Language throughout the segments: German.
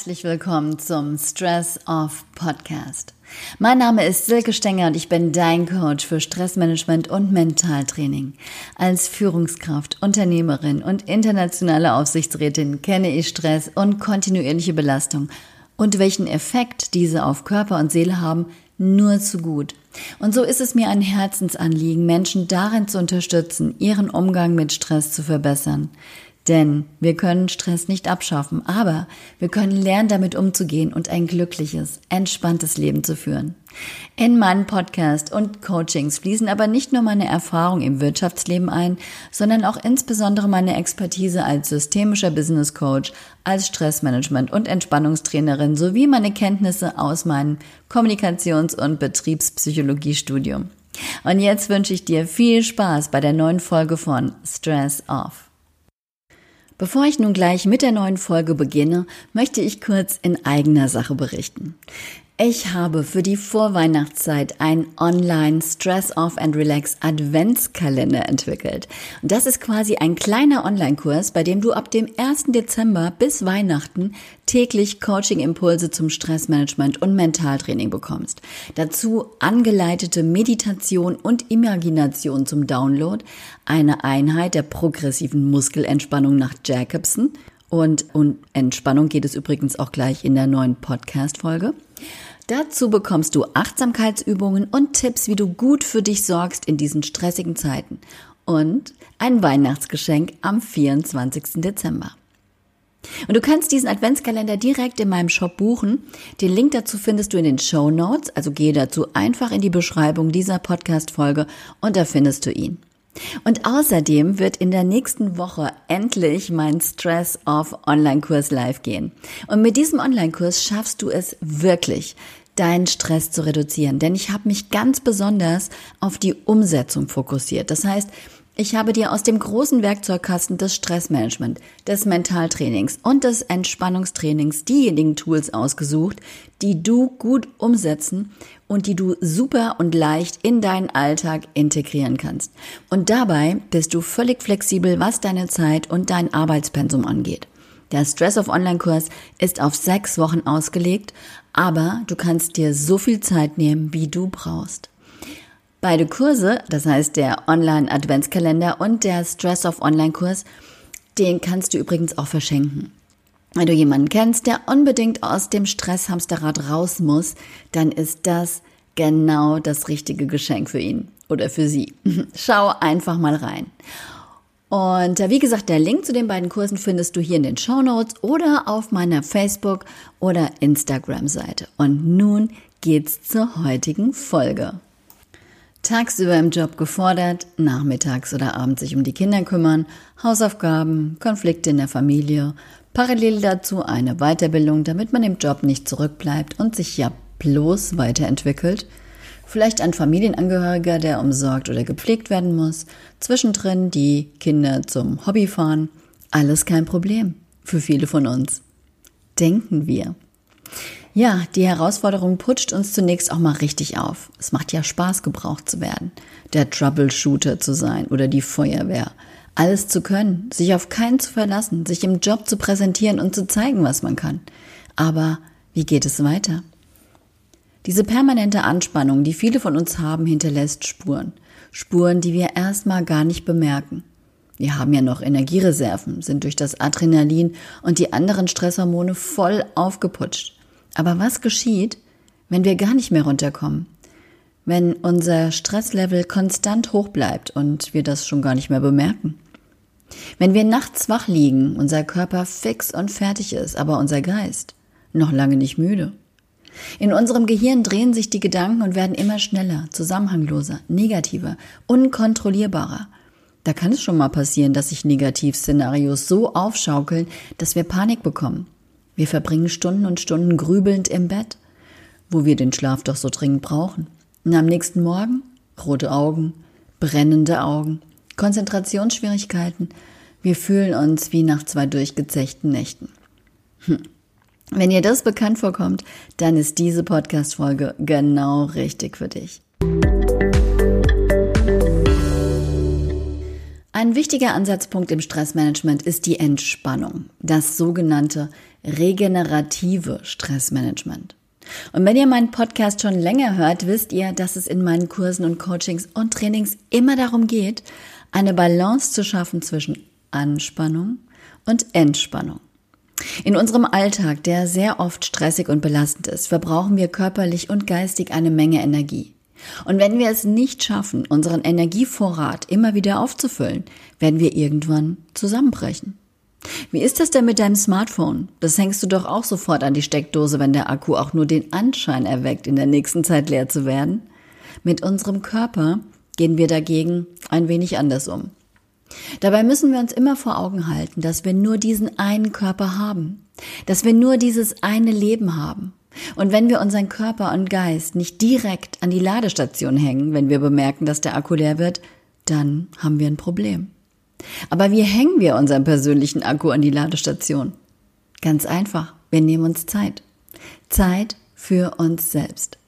Herzlich willkommen zum Stress Off Podcast. Mein Name ist Silke Stenger und ich bin dein Coach für Stressmanagement und Mentaltraining. Als Führungskraft, Unternehmerin und internationale Aufsichtsrätin kenne ich Stress und kontinuierliche Belastung und welchen Effekt diese auf Körper und Seele haben, nur zu gut. Und so ist es mir ein Herzensanliegen, Menschen darin zu unterstützen, ihren Umgang mit Stress zu verbessern. Denn wir können Stress nicht abschaffen, aber wir können lernen, damit umzugehen und ein glückliches, entspanntes Leben zu führen. In meinen Podcast und Coachings fließen aber nicht nur meine Erfahrung im Wirtschaftsleben ein, sondern auch insbesondere meine Expertise als systemischer Business Coach, als Stressmanagement und Entspannungstrainerin sowie meine Kenntnisse aus meinem Kommunikations- und Betriebspsychologiestudium. Und jetzt wünsche ich dir viel Spaß bei der neuen Folge von Stress Off. Bevor ich nun gleich mit der neuen Folge beginne, möchte ich kurz in eigener Sache berichten. Ich habe für die Vorweihnachtszeit ein Online Stress Off and Relax Adventskalender entwickelt. Und das ist quasi ein kleiner Online-Kurs, bei dem du ab dem 1. Dezember bis Weihnachten täglich Coaching-Impulse zum Stressmanagement und Mentaltraining bekommst. Dazu angeleitete Meditation und Imagination zum Download, eine Einheit der progressiven Muskelentspannung nach Jacobson und um Entspannung geht es übrigens auch gleich in der neuen Podcast-Folge. Dazu bekommst du Achtsamkeitsübungen und Tipps, wie du gut für dich sorgst in diesen stressigen Zeiten. Und ein Weihnachtsgeschenk am 24. Dezember. Und du kannst diesen Adventskalender direkt in meinem Shop buchen. Den Link dazu findest du in den Show Notes. Also gehe dazu einfach in die Beschreibung dieser Podcast-Folge und da findest du ihn. Und außerdem wird in der nächsten Woche endlich mein Stress Off Online-Kurs live gehen. Und mit diesem Online-Kurs schaffst du es wirklich, deinen Stress zu reduzieren. Denn ich habe mich ganz besonders auf die Umsetzung fokussiert. Das heißt, ich habe dir aus dem großen Werkzeugkasten des Stressmanagement, des Mentaltrainings und des Entspannungstrainings diejenigen Tools ausgesucht, die du gut umsetzen und die du super und leicht in deinen Alltag integrieren kannst. Und dabei bist du völlig flexibel, was deine Zeit und dein Arbeitspensum angeht. Der Stress of Online-Kurs ist auf sechs Wochen ausgelegt, aber du kannst dir so viel Zeit nehmen, wie du brauchst. Beide Kurse, das heißt der Online-Adventskalender und der Stress of Online-Kurs, den kannst du übrigens auch verschenken. Wenn du jemanden kennst, der unbedingt aus dem Stresshamsterrad raus muss, dann ist das genau das richtige Geschenk für ihn oder für sie. Schau einfach mal rein. Und äh, wie gesagt, der Link zu den beiden Kursen findest du hier in den Show Notes oder auf meiner Facebook- oder Instagram-Seite. Und nun geht's zur heutigen Folge. Tagsüber im Job gefordert, nachmittags oder abends sich um die Kinder kümmern, Hausaufgaben, Konflikte in der Familie, parallel dazu eine Weiterbildung, damit man im Job nicht zurückbleibt und sich ja bloß weiterentwickelt – vielleicht ein Familienangehöriger, der umsorgt oder gepflegt werden muss, zwischendrin die Kinder zum Hobby fahren. Alles kein Problem für viele von uns. Denken wir. Ja, die Herausforderung putscht uns zunächst auch mal richtig auf. Es macht ja Spaß, gebraucht zu werden, der Troubleshooter zu sein oder die Feuerwehr. Alles zu können, sich auf keinen zu verlassen, sich im Job zu präsentieren und zu zeigen, was man kann. Aber wie geht es weiter? Diese permanente Anspannung, die viele von uns haben, hinterlässt Spuren. Spuren, die wir erstmal gar nicht bemerken. Wir haben ja noch Energiereserven, sind durch das Adrenalin und die anderen Stresshormone voll aufgeputscht. Aber was geschieht, wenn wir gar nicht mehr runterkommen? Wenn unser Stresslevel konstant hoch bleibt und wir das schon gar nicht mehr bemerken? Wenn wir nachts wach liegen, unser Körper fix und fertig ist, aber unser Geist noch lange nicht müde? In unserem Gehirn drehen sich die Gedanken und werden immer schneller, zusammenhangloser, negativer, unkontrollierbarer. Da kann es schon mal passieren, dass sich Negativszenarios so aufschaukeln, dass wir Panik bekommen. Wir verbringen Stunden und Stunden grübelnd im Bett, wo wir den Schlaf doch so dringend brauchen. Und am nächsten Morgen rote Augen, brennende Augen, Konzentrationsschwierigkeiten. Wir fühlen uns wie nach zwei durchgezechten Nächten. Hm. Wenn ihr das bekannt vorkommt, dann ist diese Podcast-Folge genau richtig für dich. Ein wichtiger Ansatzpunkt im Stressmanagement ist die Entspannung, das sogenannte regenerative Stressmanagement. Und wenn ihr meinen Podcast schon länger hört, wisst ihr, dass es in meinen Kursen und Coachings und Trainings immer darum geht, eine Balance zu schaffen zwischen Anspannung und Entspannung. In unserem Alltag, der sehr oft stressig und belastend ist, verbrauchen wir körperlich und geistig eine Menge Energie. Und wenn wir es nicht schaffen, unseren Energievorrat immer wieder aufzufüllen, werden wir irgendwann zusammenbrechen. Wie ist das denn mit deinem Smartphone? Das hängst du doch auch sofort an die Steckdose, wenn der Akku auch nur den Anschein erweckt, in der nächsten Zeit leer zu werden. Mit unserem Körper gehen wir dagegen ein wenig anders um. Dabei müssen wir uns immer vor Augen halten, dass wir nur diesen einen Körper haben, dass wir nur dieses eine Leben haben. Und wenn wir unseren Körper und Geist nicht direkt an die Ladestation hängen, wenn wir bemerken, dass der Akku leer wird, dann haben wir ein Problem. Aber wie hängen wir unseren persönlichen Akku an die Ladestation? Ganz einfach, wir nehmen uns Zeit. Zeit für uns selbst.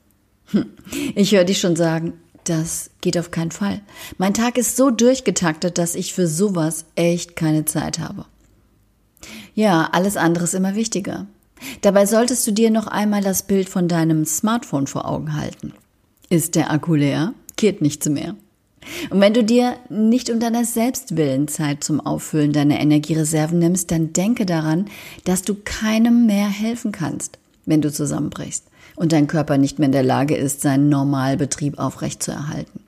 Hm. Ich höre dich schon sagen, das geht auf keinen Fall. Mein Tag ist so durchgetaktet, dass ich für sowas echt keine Zeit habe. Ja, alles andere ist immer wichtiger. Dabei solltest du dir noch einmal das Bild von deinem Smartphone vor Augen halten. Ist der Akku leer, geht nichts mehr. Und wenn du dir nicht um deiner Selbstwillen Zeit zum Auffüllen deiner Energiereserven nimmst, dann denke daran, dass du keinem mehr helfen kannst, wenn du zusammenbrichst und dein Körper nicht mehr in der Lage ist, seinen Normalbetrieb aufrechtzuerhalten.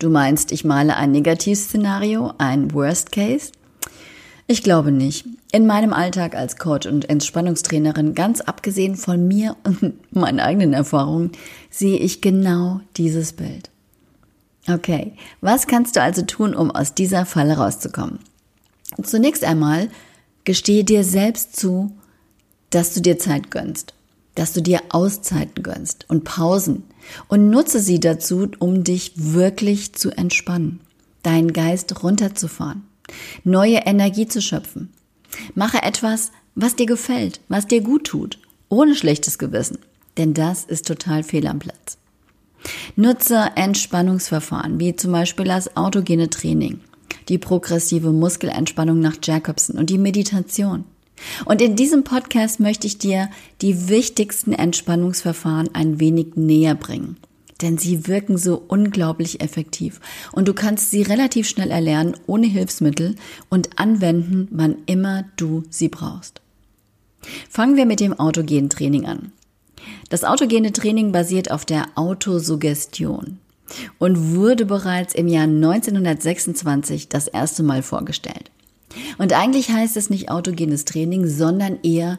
Du meinst, ich male ein Negativszenario, ein Worst Case? Ich glaube nicht. In meinem Alltag als Coach und Entspannungstrainerin, ganz abgesehen von mir und meinen eigenen Erfahrungen, sehe ich genau dieses Bild. Okay, was kannst du also tun, um aus dieser Falle rauszukommen? Zunächst einmal gestehe dir selbst zu, dass du dir Zeit gönnst, dass du dir Auszeiten gönnst und Pausen und nutze sie dazu, um dich wirklich zu entspannen, deinen Geist runterzufahren, neue Energie zu schöpfen. Mache etwas, was dir gefällt, was dir gut tut, ohne schlechtes Gewissen, denn das ist total fehl am Platz. Nutze Entspannungsverfahren, wie zum Beispiel das autogene Training, die progressive Muskelentspannung nach Jacobson und die Meditation. Und in diesem Podcast möchte ich dir die wichtigsten Entspannungsverfahren ein wenig näher bringen. Denn sie wirken so unglaublich effektiv und du kannst sie relativ schnell erlernen ohne Hilfsmittel und anwenden, wann immer du sie brauchst. Fangen wir mit dem autogenen Training an. Das autogene Training basiert auf der Autosuggestion und wurde bereits im Jahr 1926 das erste Mal vorgestellt. Und eigentlich heißt es nicht autogenes Training, sondern eher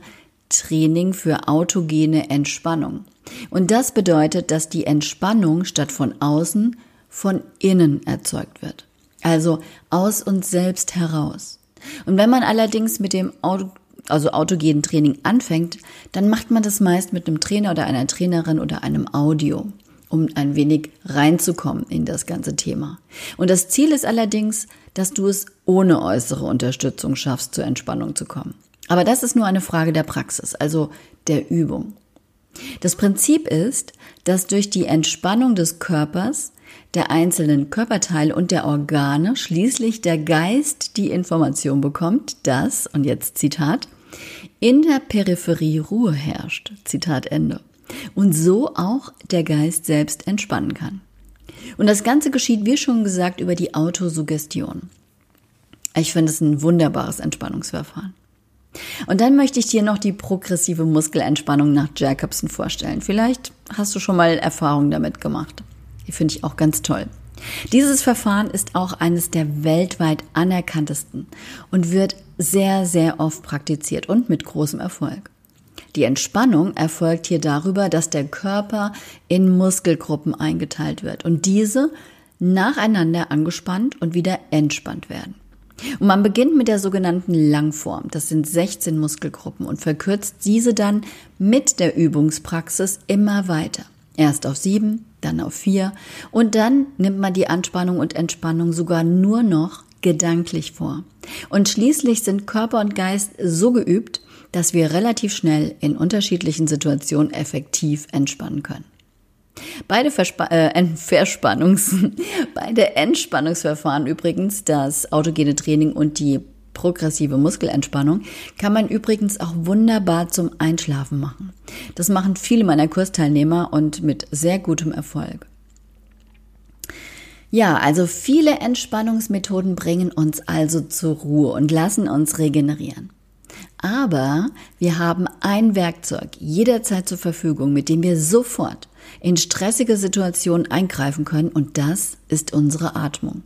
Training für autogene Entspannung. Und das bedeutet, dass die Entspannung statt von außen von innen erzeugt wird. Also aus uns selbst heraus. Und wenn man allerdings mit dem Auto also autogenen Training anfängt, dann macht man das meist mit einem Trainer oder einer Trainerin oder einem Audio, um ein wenig reinzukommen in das ganze Thema. Und das Ziel ist allerdings, dass du es ohne äußere Unterstützung schaffst, zur Entspannung zu kommen. Aber das ist nur eine Frage der Praxis, also der Übung. Das Prinzip ist, dass durch die Entspannung des Körpers, der einzelnen Körperteile und der Organe schließlich der Geist die Information bekommt, dass, und jetzt Zitat, in der Peripherie Ruhe herrscht. Zitat Ende. Und so auch der Geist selbst entspannen kann. Und das Ganze geschieht, wie schon gesagt, über die Autosuggestion. Ich finde es ein wunderbares Entspannungsverfahren. Und dann möchte ich dir noch die progressive Muskelentspannung nach Jacobson vorstellen. Vielleicht hast du schon mal Erfahrungen damit gemacht. Die finde ich auch ganz toll. Dieses Verfahren ist auch eines der weltweit anerkanntesten und wird sehr, sehr oft praktiziert und mit großem Erfolg. Die Entspannung erfolgt hier darüber, dass der Körper in Muskelgruppen eingeteilt wird und diese nacheinander angespannt und wieder entspannt werden. Und man beginnt mit der sogenannten Langform. Das sind 16 Muskelgruppen und verkürzt diese dann mit der Übungspraxis immer weiter. Erst auf sieben, dann auf vier und dann nimmt man die Anspannung und Entspannung sogar nur noch gedanklich vor. Und schließlich sind Körper und Geist so geübt, dass wir relativ schnell in unterschiedlichen Situationen effektiv entspannen können. Beide, äh, Verspannungs beide Entspannungsverfahren übrigens, das autogene Training und die progressive Muskelentspannung, kann man übrigens auch wunderbar zum Einschlafen machen. Das machen viele meiner Kursteilnehmer und mit sehr gutem Erfolg. Ja, also viele Entspannungsmethoden bringen uns also zur Ruhe und lassen uns regenerieren. Aber wir haben ein Werkzeug jederzeit zur Verfügung, mit dem wir sofort in stressige Situationen eingreifen können und das ist unsere Atmung.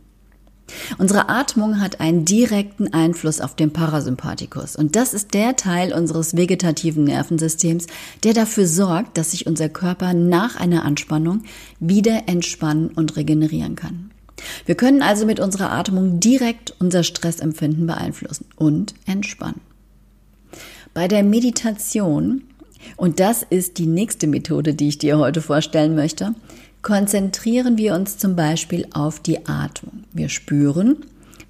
Unsere Atmung hat einen direkten Einfluss auf den Parasympathikus und das ist der Teil unseres vegetativen Nervensystems, der dafür sorgt, dass sich unser Körper nach einer Anspannung wieder entspannen und regenerieren kann. Wir können also mit unserer Atmung direkt unser Stressempfinden beeinflussen und entspannen. Bei der Meditation, und das ist die nächste Methode, die ich dir heute vorstellen möchte, konzentrieren wir uns zum Beispiel auf die Atmung. Wir spüren,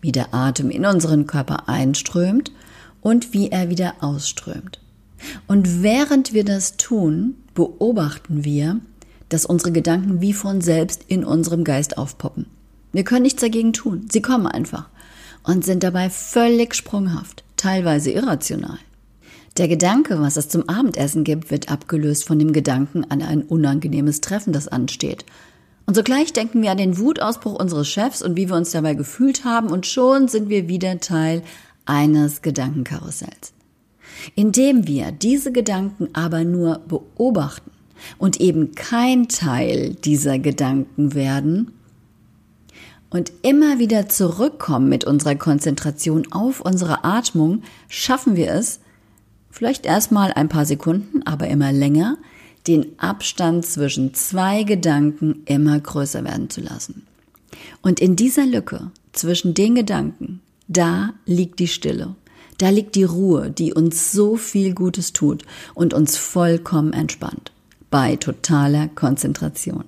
wie der Atem in unseren Körper einströmt und wie er wieder ausströmt. Und während wir das tun, beobachten wir, dass unsere Gedanken wie von selbst in unserem Geist aufpoppen. Wir können nichts dagegen tun. Sie kommen einfach und sind dabei völlig sprunghaft, teilweise irrational. Der Gedanke, was es zum Abendessen gibt, wird abgelöst von dem Gedanken an ein unangenehmes Treffen, das ansteht. Und sogleich denken wir an den Wutausbruch unseres Chefs und wie wir uns dabei gefühlt haben und schon sind wir wieder Teil eines Gedankenkarussells. Indem wir diese Gedanken aber nur beobachten und eben kein Teil dieser Gedanken werden, und immer wieder zurückkommen mit unserer Konzentration auf unsere Atmung, schaffen wir es, vielleicht erstmal ein paar Sekunden, aber immer länger, den Abstand zwischen zwei Gedanken immer größer werden zu lassen. Und in dieser Lücke zwischen den Gedanken, da liegt die Stille, da liegt die Ruhe, die uns so viel Gutes tut und uns vollkommen entspannt, bei totaler Konzentration.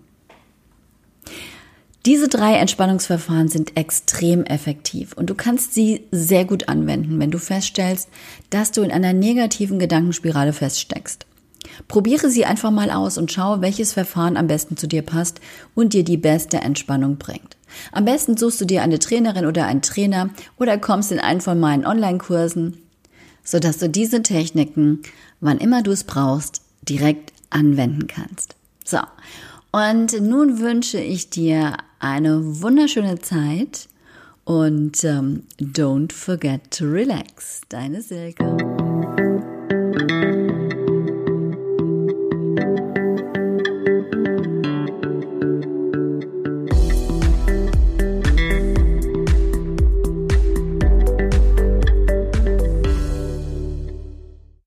Diese drei Entspannungsverfahren sind extrem effektiv und du kannst sie sehr gut anwenden, wenn du feststellst, dass du in einer negativen Gedankenspirale feststeckst. Probiere sie einfach mal aus und schau, welches Verfahren am besten zu dir passt und dir die beste Entspannung bringt. Am besten suchst du dir eine Trainerin oder einen Trainer oder kommst in einen von meinen Online-Kursen, sodass du diese Techniken, wann immer du es brauchst, direkt anwenden kannst. So. Und nun wünsche ich dir eine wunderschöne Zeit und ähm, don't forget to relax. Deine Silke.